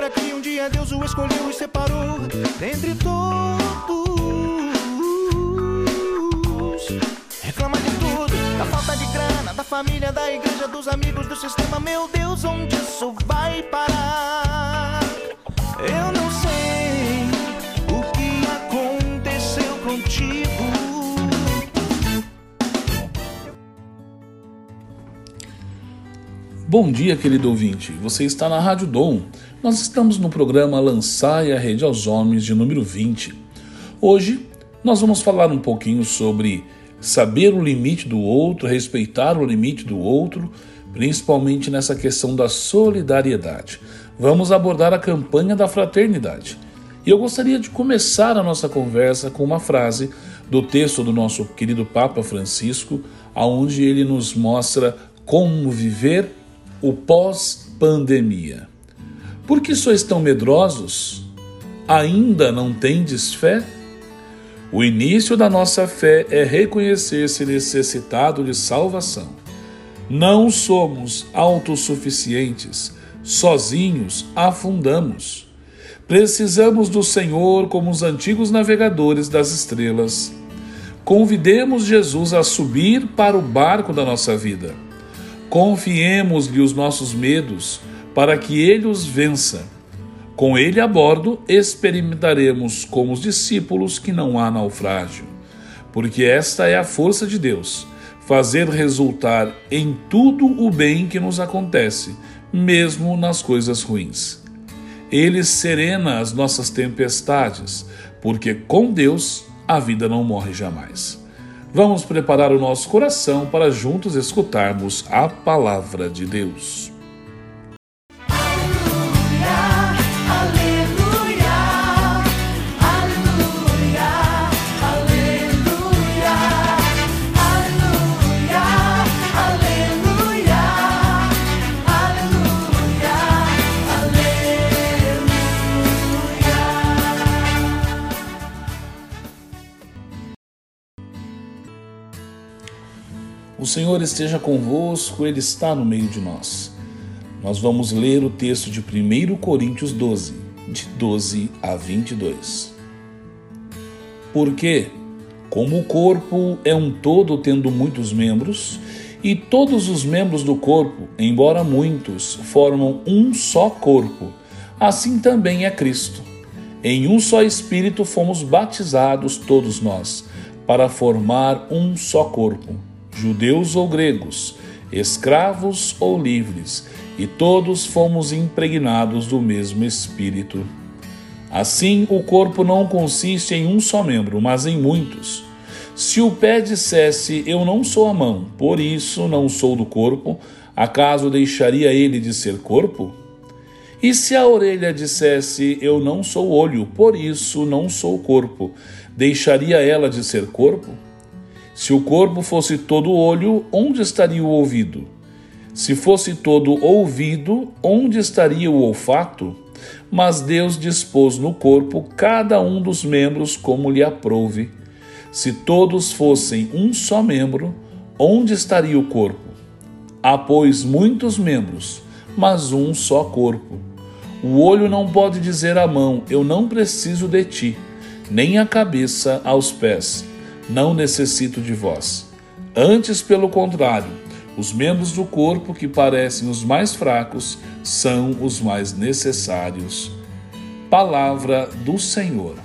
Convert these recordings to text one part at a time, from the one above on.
Lançai a Rede Deus o escolheu e separou dentre todos. Reclama de tudo, da falta de grana, da família, da igreja, dos amigos, do sistema. Meu Deus, onde isso vai parar? Bom dia, querido ouvinte. Você está na Rádio Dom nós estamos no programa Lançai a Rede aos Homens de número 20. Hoje nós vamos falar um pouquinho sobre saber o limite do outro, respeitar o limite do outro, principalmente nessa questão da solidariedade. Vamos abordar a campanha da fraternidade. E eu gostaria de começar a nossa conversa com uma frase do texto do nosso querido Papa Francisco, aonde ele nos mostra como viver o pós-pandemia. Por que sois tão medrosos? Ainda não tendes fé? O início da nossa fé é reconhecer-se necessitado de salvação. Não somos autossuficientes, sozinhos afundamos. Precisamos do Senhor como os antigos navegadores das estrelas. Convidemos Jesus a subir para o barco da nossa vida. Confiemos-lhe os nossos medos para que ele os vença. Com ele a bordo, experimentaremos como os discípulos que não há naufrágio, porque esta é a força de Deus, fazer resultar em tudo o bem que nos acontece, mesmo nas coisas ruins. Ele serena as nossas tempestades, porque com Deus a vida não morre jamais. Vamos preparar o nosso coração para juntos escutarmos a palavra de Deus. Senhor esteja convosco, Ele está no meio de nós. Nós vamos ler o texto de 1 Coríntios 12, de 12 a 22. Porque, como o corpo é um todo tendo muitos membros, e todos os membros do corpo, embora muitos, formam um só corpo, assim também é Cristo. Em um só Espírito fomos batizados todos nós, para formar um só corpo judeus ou gregos, escravos ou livres, e todos fomos impregnados do mesmo Espírito. Assim, o corpo não consiste em um só membro, mas em muitos. Se o pé dissesse, Eu não sou a mão, por isso não sou do corpo, acaso deixaria ele de ser corpo? E se a orelha dissesse, Eu não sou olho, por isso não sou corpo, deixaria ela de ser corpo? Se o corpo fosse todo olho, onde estaria o ouvido? Se fosse todo ouvido, onde estaria o olfato? Mas Deus dispôs no corpo cada um dos membros como lhe aprouve. Se todos fossem um só membro, onde estaria o corpo? Há, pois, muitos membros, mas um só corpo. O olho não pode dizer à mão: Eu não preciso de ti, nem a cabeça aos pés não necessito de vós. Antes, pelo contrário, os membros do corpo que parecem os mais fracos são os mais necessários. Palavra do Senhor.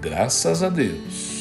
Graças a Deus.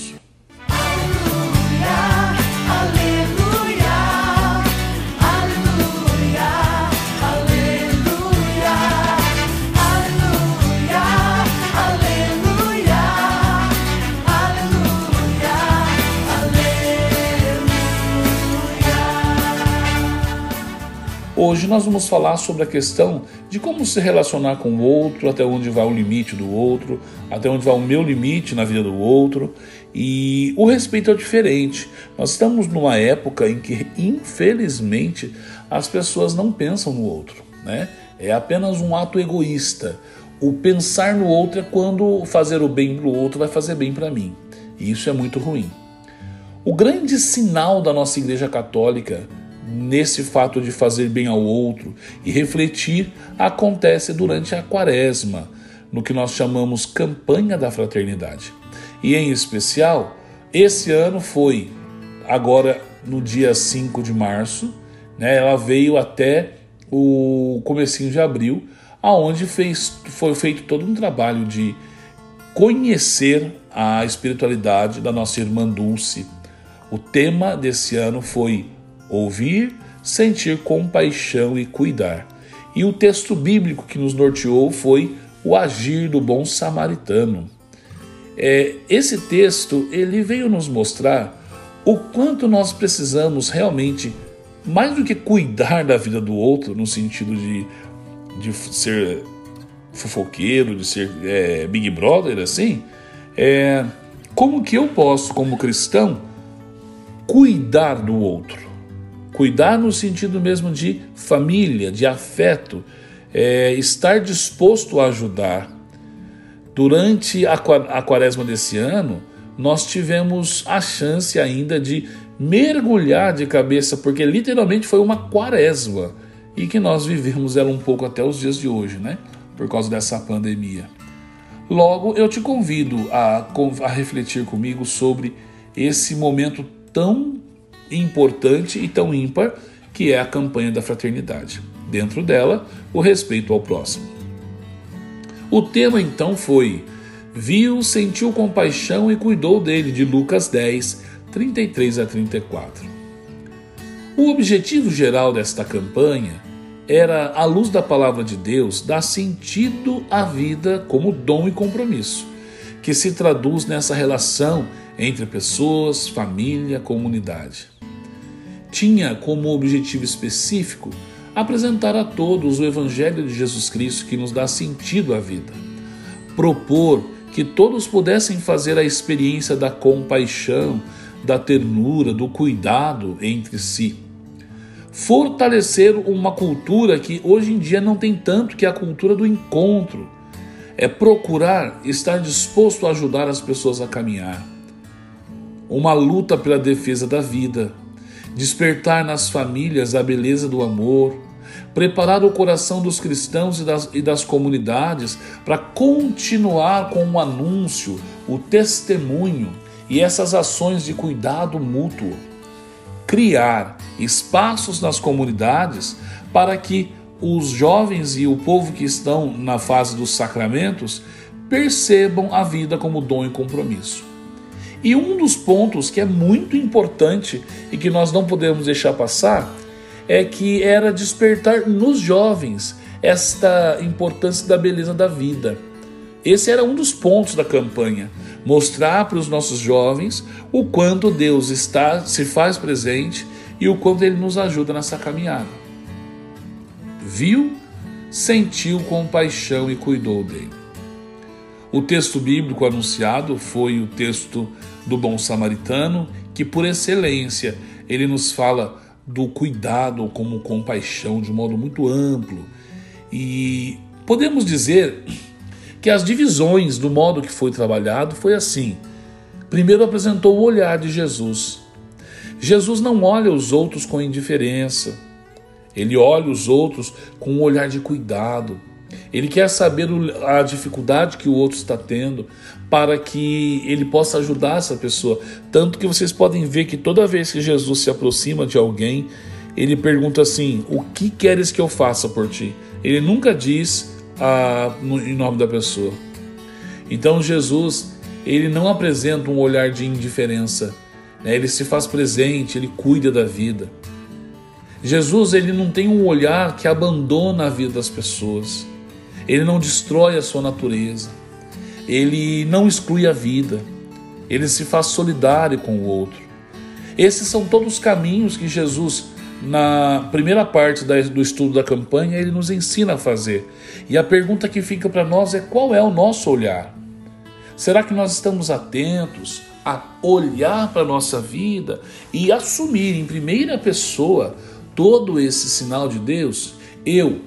Hoje nós vamos falar sobre a questão de como se relacionar com o outro, até onde vai o limite do outro, até onde vai o meu limite na vida do outro. E o respeito é diferente. Nós estamos numa época em que, infelizmente, as pessoas não pensam no outro, né? É apenas um ato egoísta. O pensar no outro é quando fazer o bem para o outro vai fazer bem para mim. E isso é muito ruim. O grande sinal da nossa Igreja Católica nesse fato de fazer bem ao outro e refletir acontece durante a quaresma, no que nós chamamos campanha da fraternidade. E em especial, esse ano foi agora no dia 5 de março, né, ela veio até o comecinho de abril, aonde fez, foi feito todo um trabalho de conhecer a espiritualidade da nossa irmã Dulce. O tema desse ano foi ouvir, sentir compaixão e cuidar. E o texto bíblico que nos norteou foi o agir do bom samaritano. É, esse texto ele veio nos mostrar o quanto nós precisamos realmente, mais do que cuidar da vida do outro, no sentido de, de ser fofoqueiro, de ser é, Big Brother, assim, é, como que eu posso, como cristão, cuidar do outro? Cuidar no sentido mesmo de família, de afeto, é, estar disposto a ajudar. Durante a, quaresma desse ano, nós tivemos a chance ainda de mergulhar de cabeça, porque literalmente foi uma quaresma e que nós vivemos ela um pouco até os dias de hoje, né? Por causa dessa pandemia. Logo, eu te convido a, a refletir comigo sobre esse momento tão importante e tão ímpar que é a campanha da fraternidade. Dentro dela, o respeito ao próximo. O tema então foi Viu, sentiu compaixão e cuidou dele, de Lucas 10, 33 a 34. O objetivo geral desta campanha era, à luz da palavra de Deus, dar sentido à vida como dom e compromisso, que se traduz nessa relação entre pessoas, família, comunidade tinha como objetivo específico apresentar a todos o Evangelho de Jesus Cristo que nos dá sentido à vida, propor que todos pudessem fazer a experiência da compaixão, da ternura, do cuidado entre si. Fortalecer uma cultura que hoje em dia não tem tanto, que é a cultura do encontro. É procurar estar disposto a ajudar as pessoas a caminhar. Uma luta pela defesa da vida, despertar nas famílias a beleza do amor, preparar o coração dos cristãos e das, e das comunidades para continuar com o anúncio, o testemunho e essas ações de cuidado mútuo. Criar espaços nas comunidades para que os jovens e o povo que estão na fase dos sacramentos percebam a vida como dom e compromisso. E um dos pontos que é muito importante e que nós não podemos deixar passar é que era despertar nos jovens esta importância da beleza da vida. Esse era um dos pontos da campanha, mostrar para os nossos jovens o quanto Deus está, se faz presente e o quanto ele nos ajuda nessa caminhada. Viu, sentiu compaixão e cuidou dele. O texto bíblico anunciado foi o texto do bom samaritano, que por excelência ele nos fala do cuidado como compaixão de um modo muito amplo. E podemos dizer que as divisões do modo que foi trabalhado foi assim. Primeiro apresentou o olhar de Jesus. Jesus não olha os outros com indiferença. Ele olha os outros com um olhar de cuidado. Ele quer saber a dificuldade que o outro está tendo para que ele possa ajudar essa pessoa. Tanto que vocês podem ver que toda vez que Jesus se aproxima de alguém, ele pergunta assim: O que queres que eu faça por ti? Ele nunca diz ah, no, em nome da pessoa. Então Jesus, ele não apresenta um olhar de indiferença, né? ele se faz presente, ele cuida da vida. Jesus, ele não tem um olhar que abandona a vida das pessoas. Ele não destrói a sua natureza, ele não exclui a vida, ele se faz solidário com o outro. Esses são todos os caminhos que Jesus na primeira parte do estudo da campanha, ele nos ensina a fazer. E a pergunta que fica para nós é: qual é o nosso olhar? Será que nós estamos atentos a olhar para a nossa vida e assumir em primeira pessoa todo esse sinal de Deus? Eu,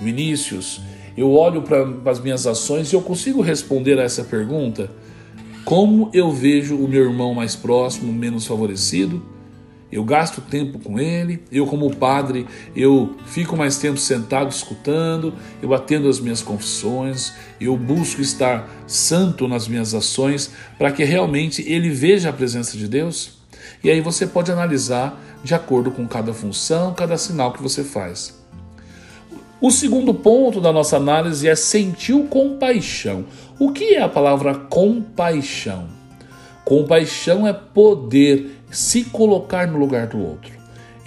Vinícius, eu olho para as minhas ações e eu consigo responder a essa pergunta? Como eu vejo o meu irmão mais próximo, menos favorecido? Eu gasto tempo com ele, eu como padre, eu fico mais tempo sentado escutando, eu atendo as minhas confissões, eu busco estar santo nas minhas ações para que realmente ele veja a presença de Deus. E aí você pode analisar de acordo com cada função, cada sinal que você faz. O segundo ponto da nossa análise é sentir compaixão. O que é a palavra compaixão? Compaixão é poder se colocar no lugar do outro.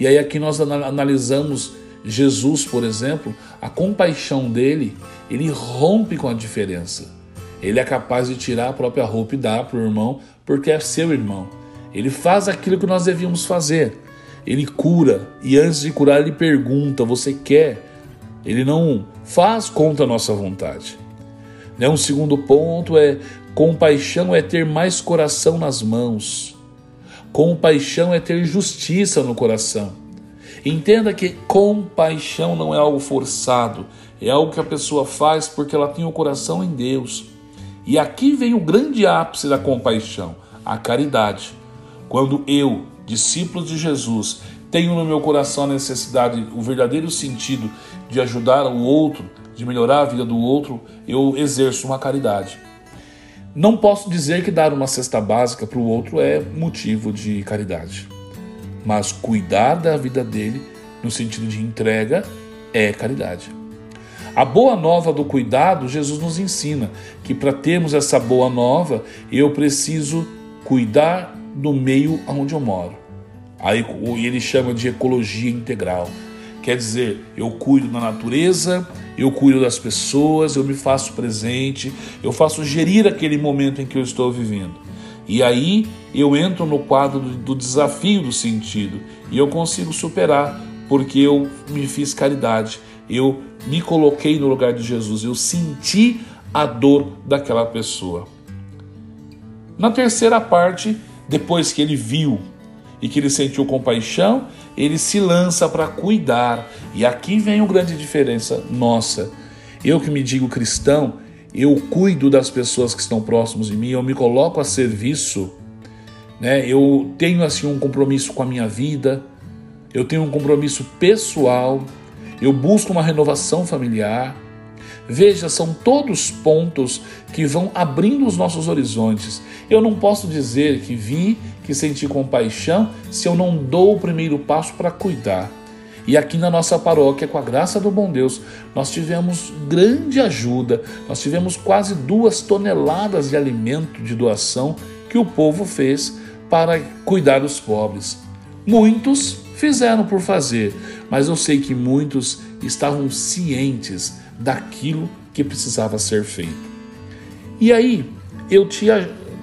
E aí aqui nós analisamos Jesus, por exemplo, a compaixão dele, ele rompe com a diferença. Ele é capaz de tirar a própria roupa e dar para o irmão, porque é seu irmão. Ele faz aquilo que nós devíamos fazer. Ele cura e antes de curar ele pergunta: "Você quer?" Ele não faz contra a nossa vontade. Né? Um segundo ponto é compaixão é ter mais coração nas mãos. Compaixão é ter justiça no coração. Entenda que compaixão não é algo forçado, é algo que a pessoa faz porque ela tem o coração em Deus. E aqui vem o grande ápice da compaixão, a caridade. Quando eu, discípulo de Jesus, tenho no meu coração a necessidade, o verdadeiro sentido de ajudar o outro, de melhorar a vida do outro, eu exerço uma caridade. Não posso dizer que dar uma cesta básica para o outro é motivo de caridade, mas cuidar da vida dele, no sentido de entrega, é caridade. A boa nova do cuidado, Jesus nos ensina que para termos essa boa nova, eu preciso cuidar do meio onde eu moro. Aí ele chama de ecologia integral. Quer dizer, eu cuido da natureza, eu cuido das pessoas, eu me faço presente, eu faço gerir aquele momento em que eu estou vivendo. E aí eu entro no quadro do desafio do sentido e eu consigo superar porque eu me fiz caridade, eu me coloquei no lugar de Jesus, eu senti a dor daquela pessoa. Na terceira parte, depois que ele viu e que ele sentiu compaixão, ele se lança para cuidar. E aqui vem uma grande diferença nossa. Eu que me digo cristão, eu cuido das pessoas que estão próximos de mim, eu me coloco a serviço, né? Eu tenho assim um compromisso com a minha vida, eu tenho um compromisso pessoal, eu busco uma renovação familiar. Veja, são todos pontos que vão abrindo os nossos horizontes. Eu não posso dizer que vi, que senti compaixão, se eu não dou o primeiro passo para cuidar. E aqui na nossa paróquia, com a graça do bom Deus, nós tivemos grande ajuda, nós tivemos quase duas toneladas de alimento de doação que o povo fez para cuidar dos pobres. Muitos fizeram por fazer, mas eu sei que muitos estavam cientes daquilo que precisava ser feito. E aí, eu te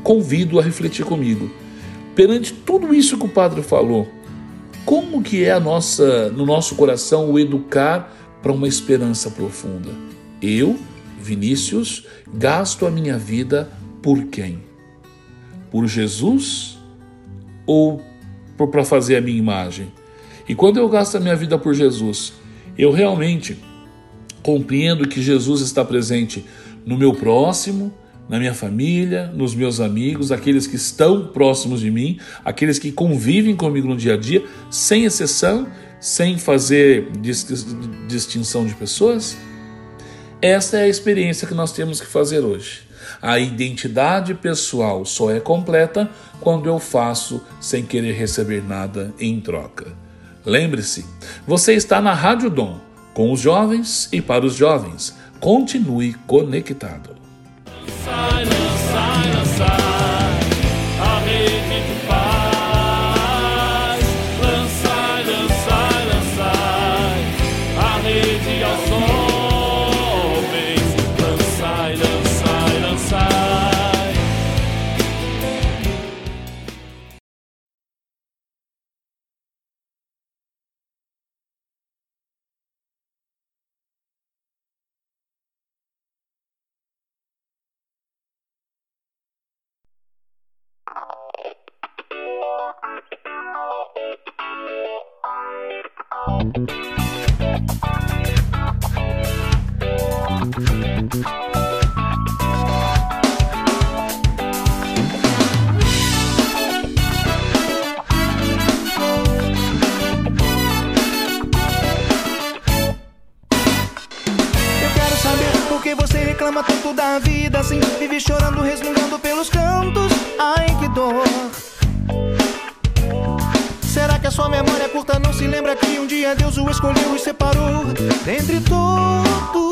convido a refletir comigo. Perante tudo isso que o padre falou, como que é a nossa, no nosso coração o educar para uma esperança profunda? Eu, Vinícius, gasto a minha vida por quem? Por Jesus ou para fazer a minha imagem? E quando eu gasto a minha vida por Jesus, eu realmente compreendo que Jesus está presente no meu próximo, na minha família, nos meus amigos, aqueles que estão próximos de mim, aqueles que convivem comigo no dia a dia, sem exceção, sem fazer distinção de pessoas? Essa é a experiência que nós temos que fazer hoje. A identidade pessoal só é completa quando eu faço sem querer receber nada em troca. Lembre-se, você está na Rádio Dom com os jovens e para os jovens. Continue conectado. Reclama tanto da vida assim. Vive chorando, resmungando pelos cantos. Ai que dor sua memória curta não se lembra que um dia Deus o escolheu e separou Dentre todos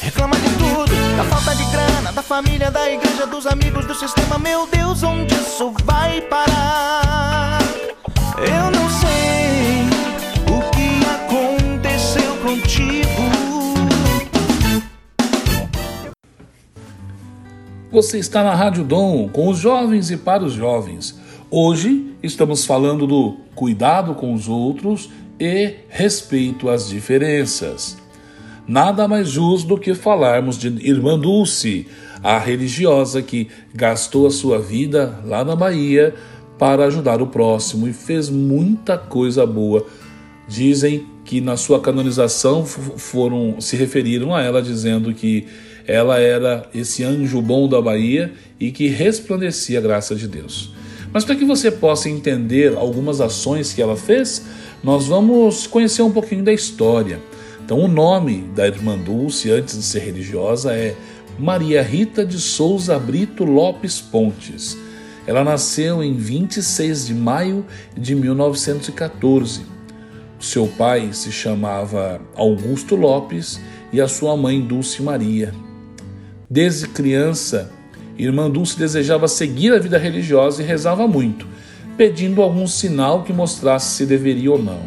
Reclama de tudo, da falta de grana Da família, da igreja, dos amigos, do sistema Meu Deus, onde isso vai parar? Você está na Rádio Dom com os jovens e para os jovens. Hoje estamos falando do cuidado com os outros e respeito às diferenças. Nada mais justo do que falarmos de Irmã Dulce, a religiosa que gastou a sua vida lá na Bahia para ajudar o próximo e fez muita coisa boa. Dizem que na sua canonização foram se referiram a ela dizendo que ela era esse anjo bom da Bahia e que resplandecia a graça de Deus. Mas para que você possa entender algumas ações que ela fez, nós vamos conhecer um pouquinho da história. Então, o nome da irmã Dulce, antes de ser religiosa, é Maria Rita de Souza Brito Lopes Pontes. Ela nasceu em 26 de maio de 1914. O seu pai se chamava Augusto Lopes e a sua mãe Dulce Maria. Desde criança, Irmã Dulce desejava seguir a vida religiosa e rezava muito, pedindo algum sinal que mostrasse se deveria ou não.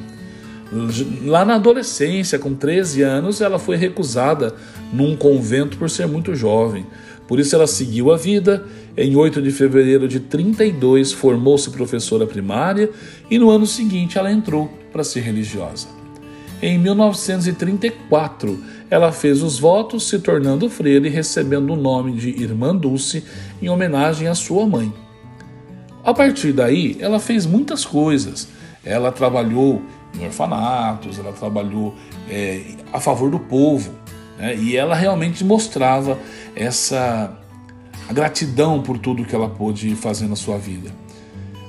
Lá na adolescência, com 13 anos, ela foi recusada num convento por ser muito jovem. Por isso ela seguiu a vida. Em 8 de fevereiro de 32, formou-se professora primária e no ano seguinte ela entrou para ser religiosa. Em 1934, ela fez os votos, se tornando freira e recebendo o nome de Irmã Dulce em homenagem à sua mãe. A partir daí, ela fez muitas coisas. Ela trabalhou em orfanatos, ela trabalhou é, a favor do povo, né? e ela realmente mostrava essa gratidão por tudo que ela pôde fazer na sua vida.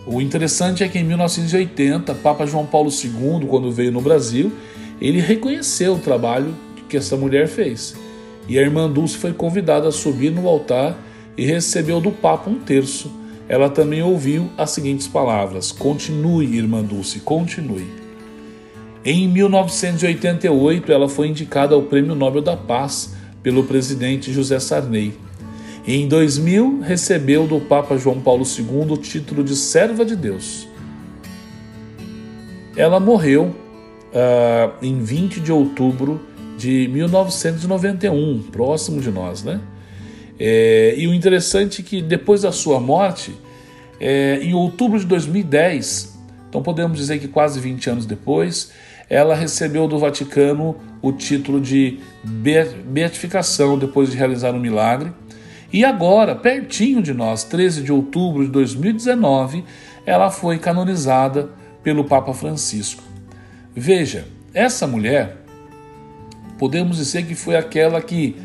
O interessante é que em 1980, Papa João Paulo II, quando veio no Brasil, ele reconheceu o trabalho que essa mulher fez. E a irmã Dulce foi convidada a subir no altar e recebeu do Papa um terço. Ela também ouviu as seguintes palavras: Continue, irmã Dulce, continue. Em 1988, ela foi indicada ao Prêmio Nobel da Paz pelo presidente José Sarney. Em 2000, recebeu do Papa João Paulo II o título de Serva de Deus. Ela morreu uh, em 20 de outubro de 1991, próximo de nós, né? É, e o interessante é que depois da sua morte, é, em outubro de 2010, então podemos dizer que quase 20 anos depois, ela recebeu do Vaticano o título de beatificação depois de realizar um milagre. E agora, pertinho de nós, 13 de outubro de 2019, ela foi canonizada pelo Papa Francisco. Veja, essa mulher, podemos dizer que foi aquela que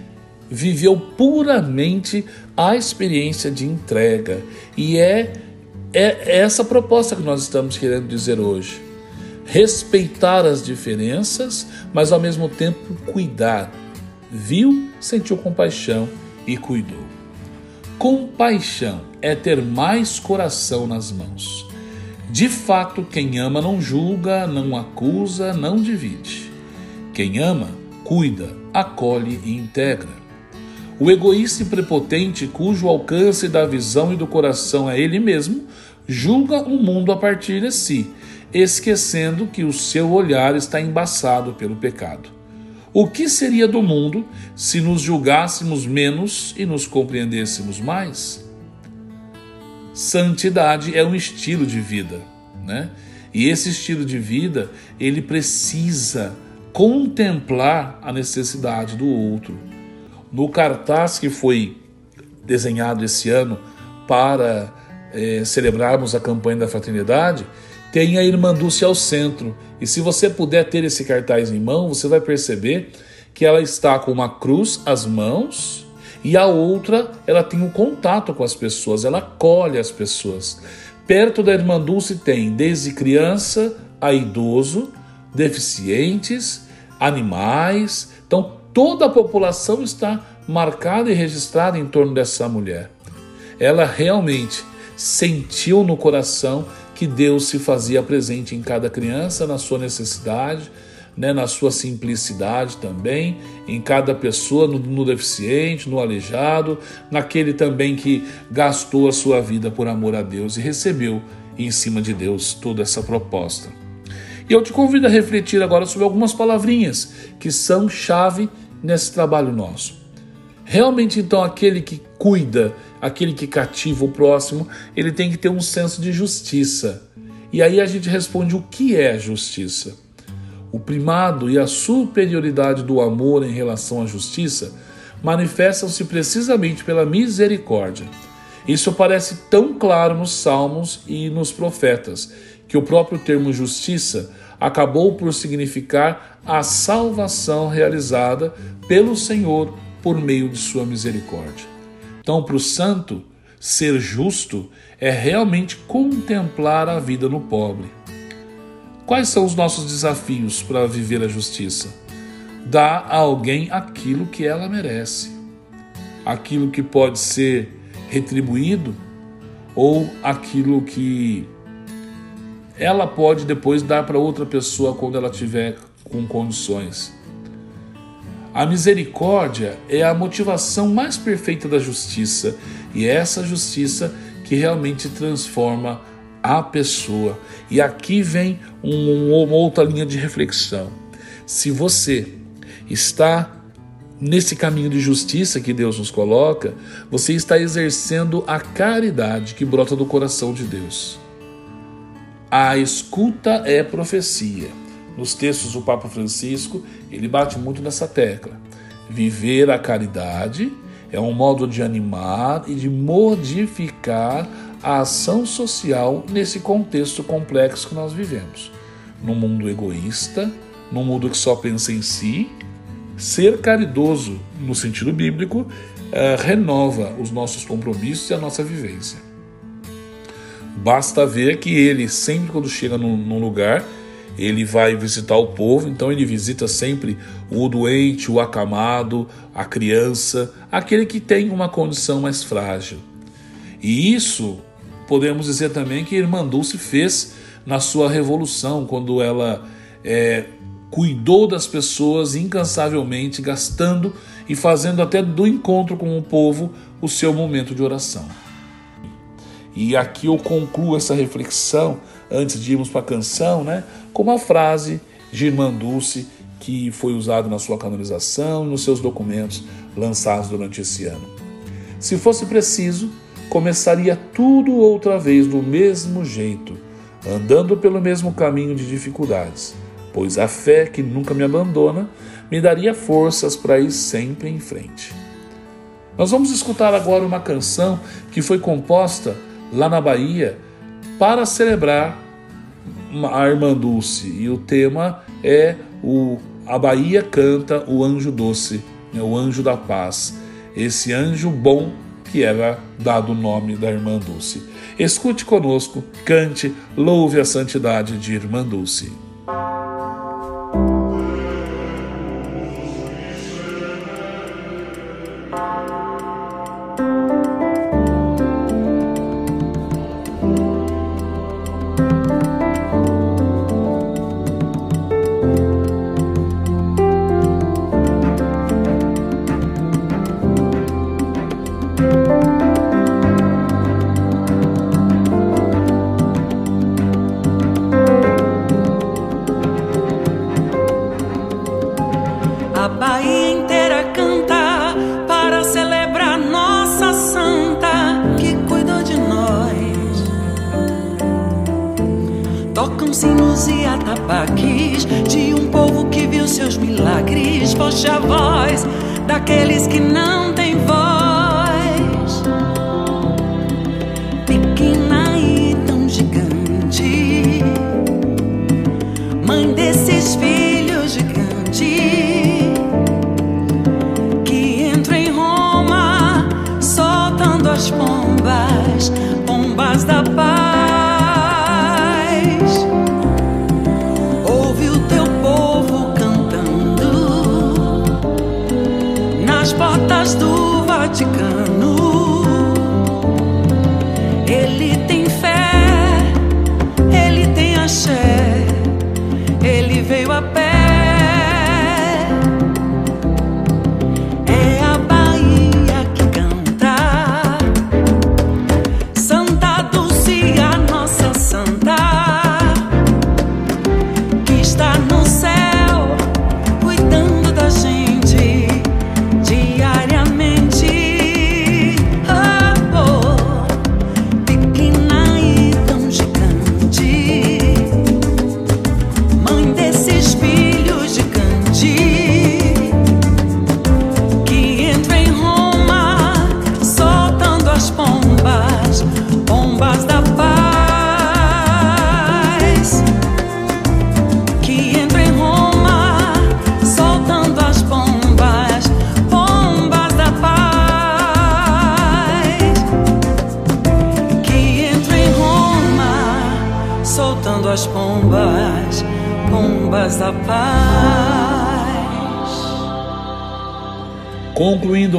viveu puramente a experiência de entrega. E é, é essa proposta que nós estamos querendo dizer hoje. Respeitar as diferenças, mas ao mesmo tempo cuidar. Viu, sentiu compaixão e cuidou. Compaixão é ter mais coração nas mãos. De fato, quem ama não julga, não acusa, não divide. Quem ama, cuida, acolhe e integra. O egoísta e prepotente, cujo alcance da visão e do coração é ele mesmo, julga o mundo a partir de si, esquecendo que o seu olhar está embaçado pelo pecado. O que seria do mundo se nos julgássemos menos e nos compreendêssemos mais? Santidade é um estilo de vida, né? E esse estilo de vida, ele precisa contemplar a necessidade do outro. No cartaz que foi desenhado esse ano para é, celebrarmos a campanha da fraternidade, tem a Irmã Dulce ao centro. E se você puder ter esse cartaz em mão, você vai perceber que ela está com uma cruz às mãos e a outra ela tem um contato com as pessoas, ela acolhe as pessoas. Perto da Irmã Dulce tem desde criança a idoso, deficientes, animais. Então toda a população está marcada e registrada em torno dessa mulher. Ela realmente sentiu no coração que Deus se fazia presente em cada criança, na sua necessidade, né, na sua simplicidade também, em cada pessoa, no, no deficiente, no aleijado, naquele também que gastou a sua vida por amor a Deus e recebeu em cima de Deus toda essa proposta. E eu te convido a refletir agora sobre algumas palavrinhas que são chave nesse trabalho nosso. Realmente, então, aquele que cuida, aquele que cativa o próximo, ele tem que ter um senso de justiça. E aí a gente responde o que é justiça. O primado e a superioridade do amor em relação à justiça manifestam-se precisamente pela misericórdia. Isso parece tão claro nos Salmos e nos profetas, que o próprio termo justiça acabou por significar a salvação realizada pelo Senhor por meio de sua misericórdia. Então, para o santo, ser justo é realmente contemplar a vida no pobre. Quais são os nossos desafios para viver a justiça? Dar a alguém aquilo que ela merece, aquilo que pode ser retribuído ou aquilo que ela pode depois dar para outra pessoa quando ela tiver com condições. A misericórdia é a motivação mais perfeita da justiça e é essa justiça que realmente transforma a pessoa. E aqui vem um, uma outra linha de reflexão. Se você está nesse caminho de justiça que Deus nos coloca, você está exercendo a caridade que brota do coração de Deus. A escuta é profecia. Nos textos do Papa Francisco, ele bate muito nessa tecla. Viver a caridade é um modo de animar e de modificar a ação social nesse contexto complexo que nós vivemos. Num mundo egoísta, num mundo que só pensa em si, ser caridoso, no sentido bíblico, eh, renova os nossos compromissos e a nossa vivência. Basta ver que ele, sempre quando chega num, lugar, ele vai visitar o povo, então ele visita sempre o doente, o acamado, a criança, aquele que tem uma condição mais frágil. E isso podemos dizer também que Irmã Dulce fez na sua revolução, quando ela é, cuidou das pessoas incansavelmente, gastando e fazendo até do encontro com o povo o seu momento de oração. E aqui eu concluo essa reflexão, antes de irmos para a canção, né, com uma frase de Irmã Dulce que foi usada na sua canonização e nos seus documentos lançados durante esse ano. Se fosse preciso, começaria tudo outra vez do mesmo jeito, andando pelo mesmo caminho de dificuldades, pois a fé que nunca me abandona me daria forças para ir sempre em frente. Nós vamos escutar agora uma canção que foi composta lá na Bahia para celebrar a Irmã Dulce. E o tema é o A Bahia canta o anjo doce, né, o anjo da paz. Esse anjo bom que era dado o nome da Irmã Dulce. Escute conosco, cante, louve a santidade de Irmã Dulce. stop.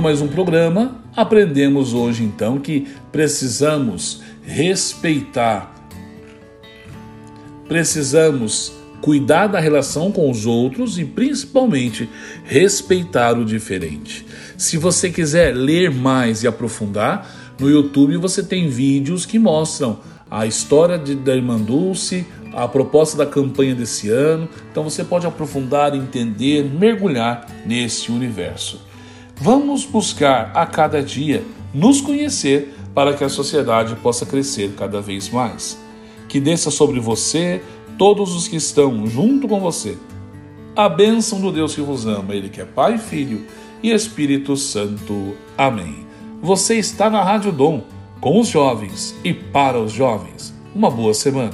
Mais um programa, aprendemos hoje então que precisamos respeitar, precisamos cuidar da relação com os outros e principalmente respeitar o diferente. Se você quiser ler mais e aprofundar, no YouTube você tem vídeos que mostram a história de, da Irmã Dulce, a proposta da campanha desse ano. Então você pode aprofundar, entender, mergulhar nesse universo. Vamos buscar a cada dia nos conhecer para que a sociedade possa crescer cada vez mais. Que desça sobre você, todos os que estão junto com você, a bênção do Deus que vos ama, Ele que é Pai, Filho e Espírito Santo. Amém. Você está na Rádio Dom, com os jovens e para os jovens. Uma boa semana.